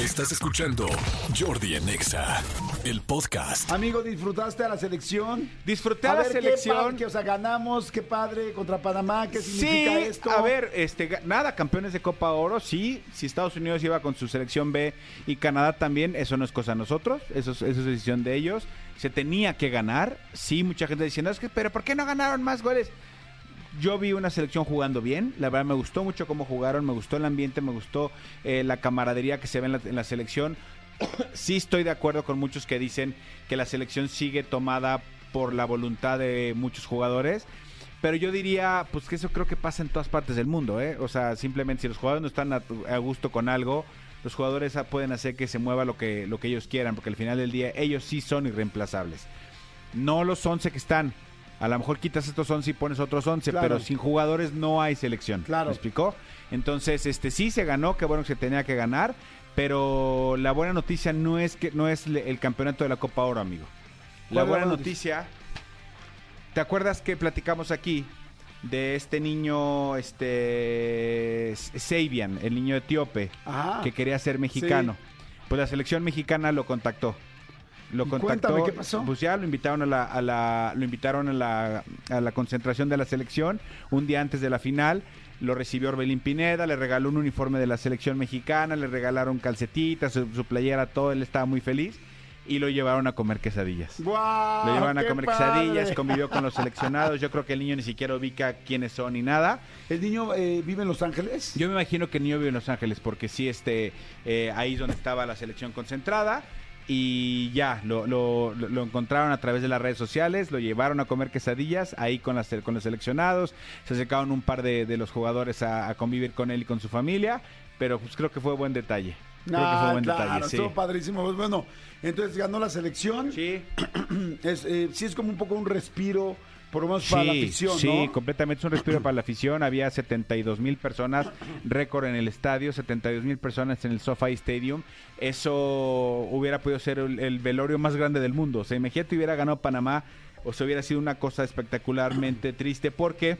Estás escuchando Jordi en Exa, el podcast. Amigo, ¿disfrutaste a la selección? Disfruté a a la selección. Que, o sea, ganamos, qué padre contra Panamá, ¿qué significa Sí, esto? a ver, este, nada, campeones de Copa Oro, sí. Si Estados Unidos iba con su selección B y Canadá también, eso no es cosa de nosotros, eso es, eso es decisión de ellos. Se tenía que ganar, sí, mucha gente diciendo, es que, pero ¿por qué no ganaron más goles? Yo vi una selección jugando bien, la verdad me gustó mucho cómo jugaron, me gustó el ambiente, me gustó eh, la camaradería que se ve en la, selección. sí estoy de acuerdo con muchos que dicen que la selección sigue tomada por la voluntad de muchos jugadores. Pero yo diría, pues que eso creo que pasa en todas partes del mundo, ¿eh? O sea, simplemente si los jugadores no están a, a gusto con algo, los jugadores pueden hacer que se mueva lo que, lo que ellos quieran, porque al final del día ellos sí son irreemplazables. No los 11 que están. A lo mejor quitas estos 11 y pones otros 11, Claro. pero sin jugadores no hay selección. Claro. ¿Me explicó? Entonces, este sí se ganó, qué bueno que se tenía que ganar, pero la buena noticia no es que no es el campeonato de la Copa Oro, amigo. La ¿Cuál es la buena noticia, ¿te acuerdas que platicamos aquí de este niño este Sabian, el niño etíope Ajá. que quería ser mexicano? Pues la selección mexicana lo contactó. Lo contactó. cuéntame, ¿qué pasó? Pues ya lo invitaron a la, a la- lo invitaron a la, a la concentración de la selección un día antes de la final. Lo recibió Orbelín Pineda, le regaló un uniforme de la selección mexicana, le regalaron calcetitas, su, su playera, todo, él estaba muy feliz. Y lo llevaron a comer quesadillas. ¡Guau! Lo llevaron a comer padre! quesadillas, convivió con los seleccionados. Yo creo que el niño ni siquiera ubica quiénes son ni nada. ¿El niño eh, vive en Los Ángeles? Yo me imagino que el niño vive en Los Ángeles porque sí, este, eh, ahí es donde estaba la selección concentrada. Y ya, lo, lo- lo- encontraron a través de las redes sociales, lo llevaron a comer quesadillas ahí con, las, con los seleccionados. Se acercaron un par de, de los jugadores a, a convivir con él y con su familia. Pero pues creo que fue buen detalle. Creo que Ah, fue buen claro, detalle, sí. estuvo padrísimo. Pues bueno, entonces ganó la selección. Sí, Es, eh, sí es como un poco un respiro, por lo menos para la afición, sí, ¿no? completamente es un respiro para la afición. Había 72 mil personas, récord en el estadio, 72 mil personas en el SoFi Stadium. Eso hubiera podido ser el, el velorio más grande del mundo. O sea, imagínate hubiera ganado Panamá, o se hubiera sido una cosa espectacularmente triste, porque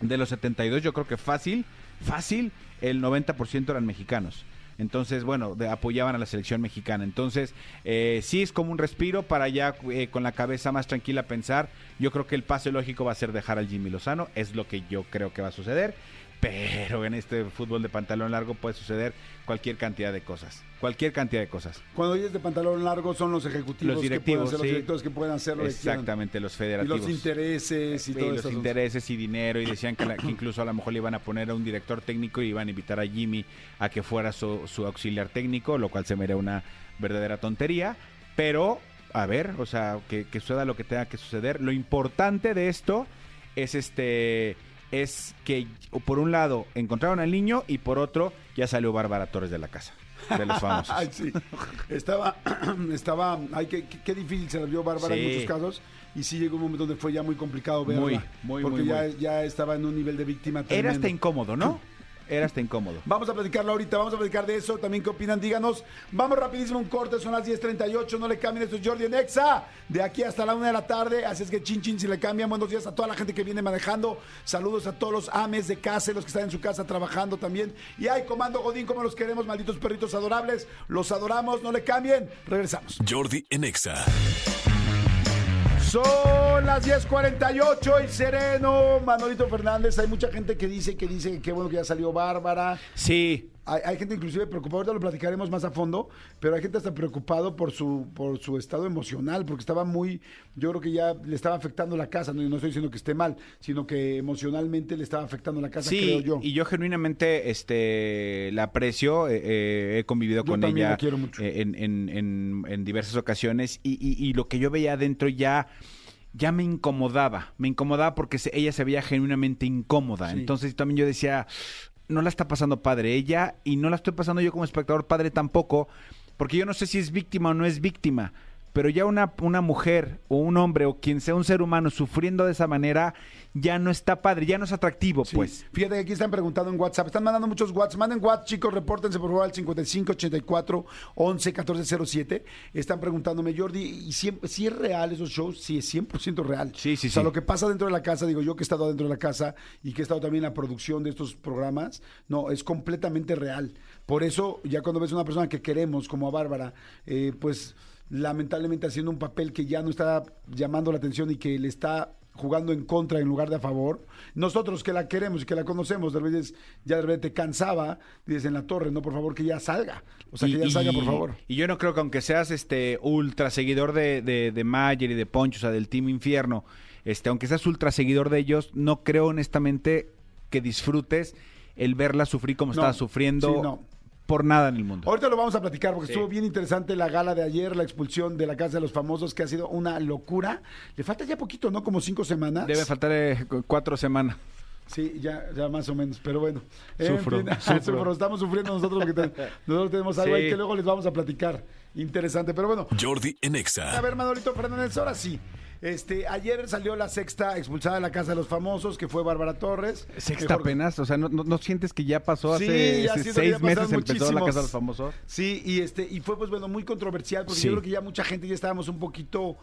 de los 72 yo creo que fácil, fácil, el 90% eran mexicanos. Entonces, bueno, de- apoyaban a la selección mexicana. Entonces, eh, sí es como un respiro para ya eh, con la cabeza más tranquila pensar. Yo creo que el pase lógico va a ser dejar al Jimmy Lozano. Es lo que yo creo que va a suceder. Pero en este fútbol de pantalón largo puede suceder cualquier cantidad de cosas. Cualquier cantidad de cosas. Cuando oyes de pantalón largo son los ejecutivos Los que directivos, pueden hacer, los directores que pueden hacer lo que quieran. Exactamente, los Y federativos. los intereses y Sí, todo los eso. intereses y dinero y decían que, la- que incluso a lo mejor le iban a poner a un director técnico y iban a invitar a Jimmy a que fuera su, su auxiliar técnico, lo cual se me una verdadera tontería, pero a ver, o sea, que, que suceda lo que tenga que suceder. Lo importante de esto es este es que por un lado encontraron al niño y por otro ya salió Bárbara Torres de la casa, de los famosos. Sí. Estaba, estaba, ay, qué, difícil se la vio Bárbara en muchos casos. Y sí llegó un momento donde fue ya muy complicado verla. Muy, muy, Porque muy, ya, ya estaba en un nivel de víctima Era tremendo. hasta incómodo, ¿no? Era hasta incómodo. Vamos a platicarlo ahorita, vamos a platicar de eso. También qué opinan, díganos. Vamos rapidísimo un corte, son las 10.38, no le cambien, esto es Jordi en Exa. De aquí hasta la una de la tarde, así es que chin chin si le cambian. Buenos días a toda la gente que viene manejando. Saludos a todos los ames de casa, y los que están en su casa trabajando también. Y hay Comando Godín, como los queremos, malditos perritos adorables. Los adoramos, no le cambien. Regresamos. Jordi en Exa. Son las 10.48 y sereno. Manolito Fernández, hay mucha gente que dice que dice que qué bueno que ya salió Bárbara. Sí, Hay, hay gente inclusive preocupada, ahorita lo platicaremos más a fondo, pero hay gente hasta preocupado por su, por su estado emocional, porque estaba muy, yo creo que ya le estaba afectando la casa, no, no estoy diciendo que esté mal, sino que emocionalmente le estaba afectando la casa, creo Sí, yo. y yo genuinamente este, la aprecio, eh, eh, he convivido Yo con ella la quiero mucho. eh, en, en- en- en diversas ocasiones y, y- y lo que yo veía adentro ya, ya me incomodaba, me incomodaba porque se- ella se veía genuinamente incómoda, Sí. entonces también yo decía, no la está pasando padre ella y no la estoy pasando yo como espectador padre tampoco, porque yo no sé si es víctima o no es víctima. Pero ya una, una mujer o un hombre o quien sea un ser humano sufriendo de esa manera ya no está padre, ya no es atractivo, Sí. pues. Fíjate que aquí están preguntando en WhatsApp. Están mandando muchos WhatsApp. Manden WhatsApp, chicos. Repórtense por favor al 5584 11 1407. Están preguntándome, Jordi, ¿y siempre, si es real esos shows? Sí, es 100% real. Sí, sí, O sea, sí. lo que pasa dentro de la casa, digo yo que he estado dentro de la casa y que he estado también en la producción de estos programas, no, es completamente real. Por eso, ya cuando ves a una persona que queremos, como a Bárbara, eh, pues lamentablemente haciendo un papel que ya no está llamando la atención y que le está jugando en contra en lugar de a favor. Nosotros que la queremos y que la conocemos, de repente ya de repente te cansaba, dices en la torre, no, por favor, que ya salga. O sea, que ya salga, por favor. Y yo no creo que aunque seas este ultra seguidor de, de, de Mayer y de Poncho, o sea, del Team Infierno, este, aunque seas ultra seguidor de ellos, no creo honestamente que disfrutes el verla sufrir como No, estaba sufriendo sí, no. Por nada en el mundo. Ahorita lo vamos a platicar porque Sí. estuvo bien interesante la gala de ayer, la expulsión de la Casa de los Famosos, que ha sido una locura. Le falta ya poquito, ¿no? Como cinco semanas. Debe faltar eh, cu- cuatro semanas. Sí, ya, ya más o menos, pero bueno. Sufro, En fin, sufro. sufro, estamos sufriendo nosotros porque te- nosotros tenemos algo Sí. ahí que luego les vamos a platicar. Interesante, pero bueno. Jordi en Exa. A ver, Manolito Fernández, ahora sí. Este, ayer salió la sexta expulsada de la Casa de los Famosos, que fue Bárbara Torres. Sexta Mejor- apenas, o sea, ¿no, no, no sientes que ya pasó Sí, hace, ya hace siento que ya seis meses pasaron empezó la muchísimos. Casa de los Famosos? Sí, y este, y fue pues bueno, muy controversial, porque Sí. yo creo que ya mucha gente ya estábamos un poquito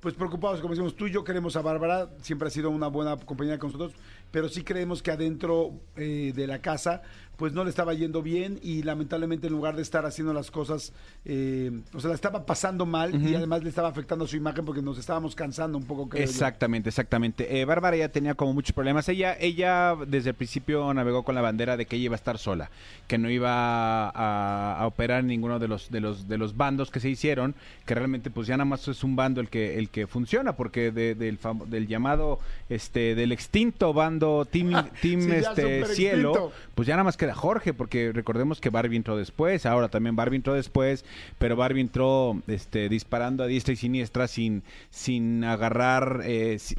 pues preocupados, como decimos, tú y yo queremos a Bárbara, siempre ha sido una buena compañera con nosotros, pero sí creemos que adentro eh, de la casa, pues no le estaba yendo bien y lamentablemente en lugar de estar haciendo las cosas, eh, o sea, la estaba pasando mal y además le estaba afectando a su imagen porque nos estábamos cansando un poco, creo yo. Exactamente, exactamente. Eh, Bárbara ya tenía como muchos problemas. Ella, ella desde el principio navegó con la bandera de que ella iba a estar sola, que no iba a, a operar en ninguno de los, de los de los bandos que se hicieron, que realmente pues ya nada más es un bando el que el que funciona, porque de- del, del llamado este del extinto bando Team, team Sí, este Cielo, extinto. pues ya nada más Jorge, porque recordemos que Barbie entró después, ahora también Barbie entró después, pero Barbie entró este, disparando a diestra y siniestra sin, sin agarrar eh, sin,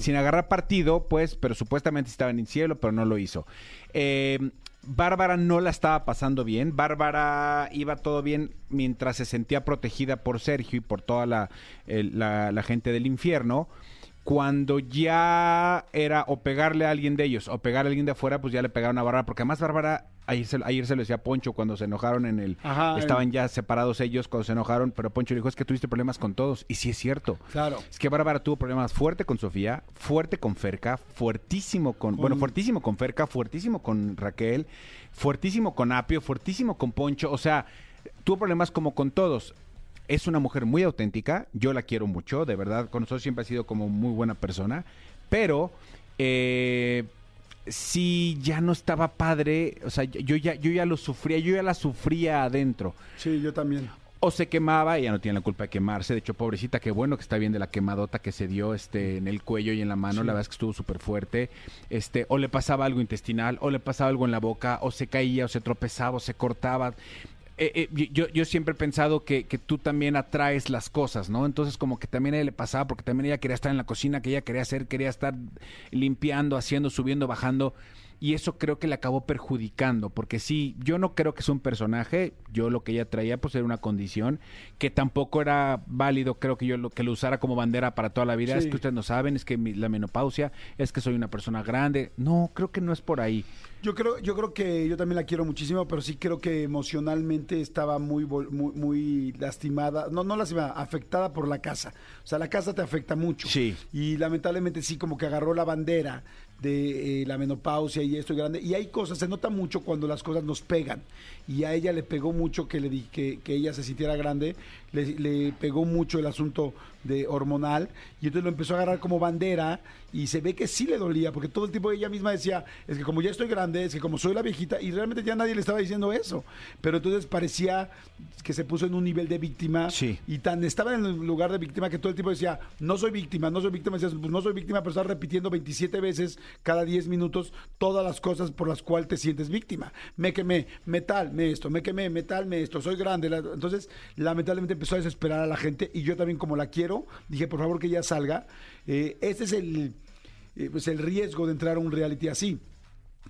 sin agarrar partido, pues, pero supuestamente estaba en el cielo, pero no lo hizo. Eh, Bárbara no la estaba pasando bien. Bárbara iba todo bien mientras se sentía protegida por Sergio y por toda la, el- la- la gente del infierno. Cuando ya era o pegarle a alguien de ellos o pegar a alguien de afuera, pues ya le pegaron a Bárbara. Porque además Bárbara, ayer se, ayer se lo decía a Poncho cuando se enojaron en el... Ajá, estaban ya separados ellos cuando se enojaron, pero Poncho dijo, es que tuviste problemas con todos. Y sí es cierto. Claro. Es que Bárbara tuvo problemas fuerte con Sofía, fuerte con Ferca, fuertísimo con, bueno, fuertísimo con Ferca, fuertísimo con Raquel, fuertísimo con Apio, fuertísimo con Poncho, o sea, tuvo problemas como con todos. Es una mujer muy auténtica, yo la quiero mucho, de verdad, con nosotros siempre ha sido como muy buena persona, pero eh, sí ya no estaba padre, o sea, yo ya, yo ya lo sufría, yo ya la sufría adentro Sí, yo también. o se quemaba, ella no tiene la culpa de quemarse. De hecho, pobrecita, qué bueno que está bien de la quemadota que se dio este, en el cuello y en la mano. La verdad es que estuvo súper fuerte. Este, o le pasaba algo intestinal, o le pasaba algo en la boca, o se caía, o se tropezaba, o se cortaba. Eh, eh, yo, yo siempre he pensado que, que tú también atraes las cosas, ¿no? Entonces como que también a ella le pasaba, porque también ella quería estar en la cocina, que ella quería hacer, quería estar limpiando, haciendo, subiendo, bajando. Y eso creo que le acabó perjudicando, porque sí, yo no creo que es un personaje, yo lo que ella traía pues era una condición que tampoco era válido, creo que yo lo que lo usara como bandera para toda la vida, es que ustedes no saben, es que mi- la menopausia, es que soy una persona grande, no, creo que no es por ahí. Yo creo, yo creo que yo también la quiero muchísimo, pero sí creo que emocionalmente estaba muy, muy, muy lastimada, no, no lastimada, afectada por la casa. O sea, la casa te afecta mucho. Sí. Y lamentablemente sí, como que agarró la bandera de eh, la menopausia y esto grande. Y hay cosas, se nota mucho cuando las cosas nos pegan. Y a ella le pegó mucho que le que, que ella se sintiera grande, le, le pegó mucho el asunto de hormonal y entonces lo empezó a agarrar como bandera y se ve que sí le dolía porque todo el tiempo ella misma decía es que como ya estoy grande es que como soy la viejita y realmente ya nadie le estaba diciendo eso pero entonces parecía que se puso en un nivel de víctima Sí. y tan estaba en el lugar de víctima que todo el tiempo decía no soy víctima no soy víctima decías pues no soy víctima pero estás repitiendo 27 veces cada 10 minutos todas las cosas por las cuales te sientes víctima me quemé metal me esto me quemé metal me esto soy grande entonces lamentablemente empezó a desesperar a la gente y yo también como la quiero dije por favor que ella salga este es el eh, pues el riesgo de entrar a un reality así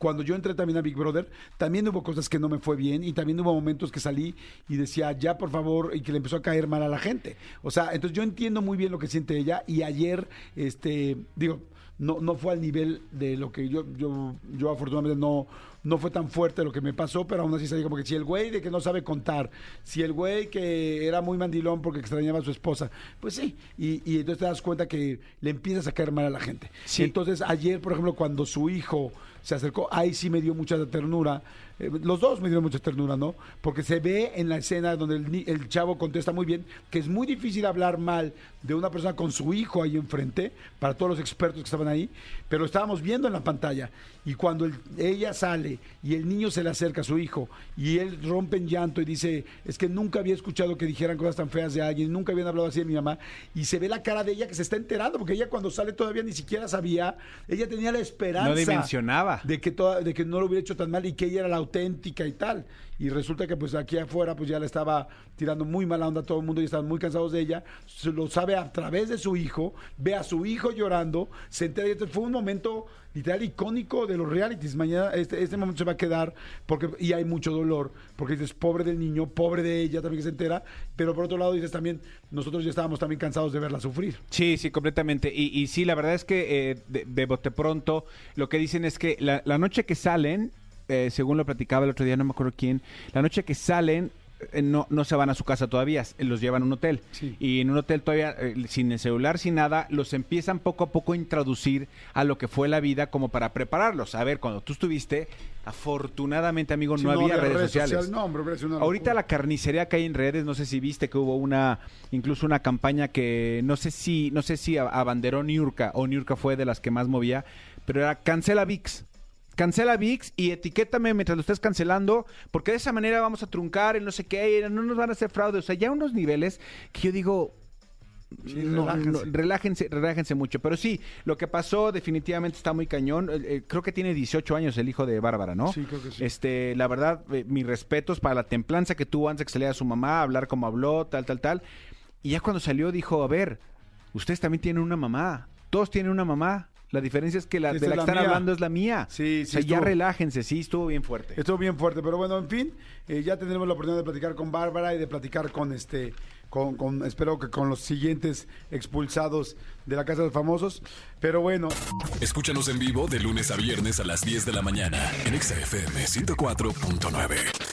cuando yo entré también a Big Brother, también hubo cosas que no me fue bien y también hubo momentos que salí y decía, ya por favor, y que le empezó a caer mal a la gente. O sea, entonces yo entiendo muy bien lo que siente ella y ayer, este, digo, no, no fue al nivel de lo que yo, yo, yo afortunadamente no, no fue tan fuerte lo que me pasó, pero aún así salí como que si el güey de que no sabe contar, si el güey que era muy mandilón porque extrañaba a su esposa, pues sí, y, y entonces te das cuenta que le empiezas a caer mal a la gente. Sí. Entonces ayer, por ejemplo, cuando su hijo se acercó, ahí sí me dio mucha ternura. Eh, los dos me dieron mucha ternura, ¿no? Porque se ve en la escena donde el, chavo contesta muy bien que es muy difícil hablar mal de una persona con su hijo ahí enfrente, para todos los expertos que estaban ahí, pero lo estábamos viendo en la pantalla. Y cuando el- ella sale y el niño se le acerca a su hijo y él rompe en llanto y dice, es que nunca había escuchado que dijeran cosas tan feas de alguien, nunca habían hablado así de mi mamá, y se ve la cara de ella que se está enterando, porque ella cuando sale todavía ni siquiera sabía, ella tenía la esperanza No dimensionaba. de que toda- de que no lo hubiera hecho tan mal y que ella era la auténtica y tal. Y resulta que pues aquí afuera pues ya le estaba tirando muy mala onda a todo el mundo y estaban muy cansados de ella. Se lo sabe a través de su hijo, ve a su hijo llorando, se entera y fue un momento literal icónico de los realities. Mañana este, este momento se va a quedar porque y hay mucho dolor, porque dices pobre del niño, pobre de ella también se entera, pero por otro lado dices también nosotros ya estábamos también cansados de verla sufrir. Sí, sí, completamente. Y, y sí, la verdad es que eh, de, de bote pronto lo que dicen es que la noche que salen, eh, según lo platicaba el otro día, no me acuerdo quién, la noche que salen eh, no, no se van a su casa todavía, s- los llevan a un hotel. Sí. Y en un hotel todavía, eh, sin el celular, sin nada, los empiezan poco a poco a introducir a lo que fue la vida como para prepararlos. A ver, cuando tú estuviste, afortunadamente, amigo, no, había redes, redes sociales. no, hombre, Ahorita la carnicería que hay en redes, no sé si viste que hubo una, incluso una campaña que no sé si, no sé si abanderó Niurka o Niurka fue de las que más movía, pero era cancela VIX. Cancela VIX y etiquétame mientras lo estés cancelando, porque de esa manera vamos a truncar el no sé qué, no nos van a hacer fraude. O sea, ya unos niveles que yo digo, Sí, no, relájense. no, relájense, relájense mucho. Pero sí, lo que pasó definitivamente está muy cañón. Eh, eh, creo que tiene 18 años el hijo de Bárbara, ¿no? Sí, creo que sí. Este, la verdad, eh, mis respetos para la templanza que tuvo antes de que saliera su mamá, hablar como habló, tal, tal, tal. Y ya cuando salió dijo, a ver, ustedes también tienen una mamá. Todos tienen una mamá. La diferencia es que la Esta de la es que están mía. hablando es la mía. Sí, sí O sea, ya relájense, sí, estuvo bien fuerte. Estuvo bien fuerte, pero bueno, en fin, eh, ya tendremos la oportunidad de platicar con Bárbara y de platicar con este, con, con- espero que con los siguientes expulsados de la Casa de los Famosos. Pero bueno, Escúchanos en vivo de lunes a viernes a las 10 de la mañana en Exa FM 104.9.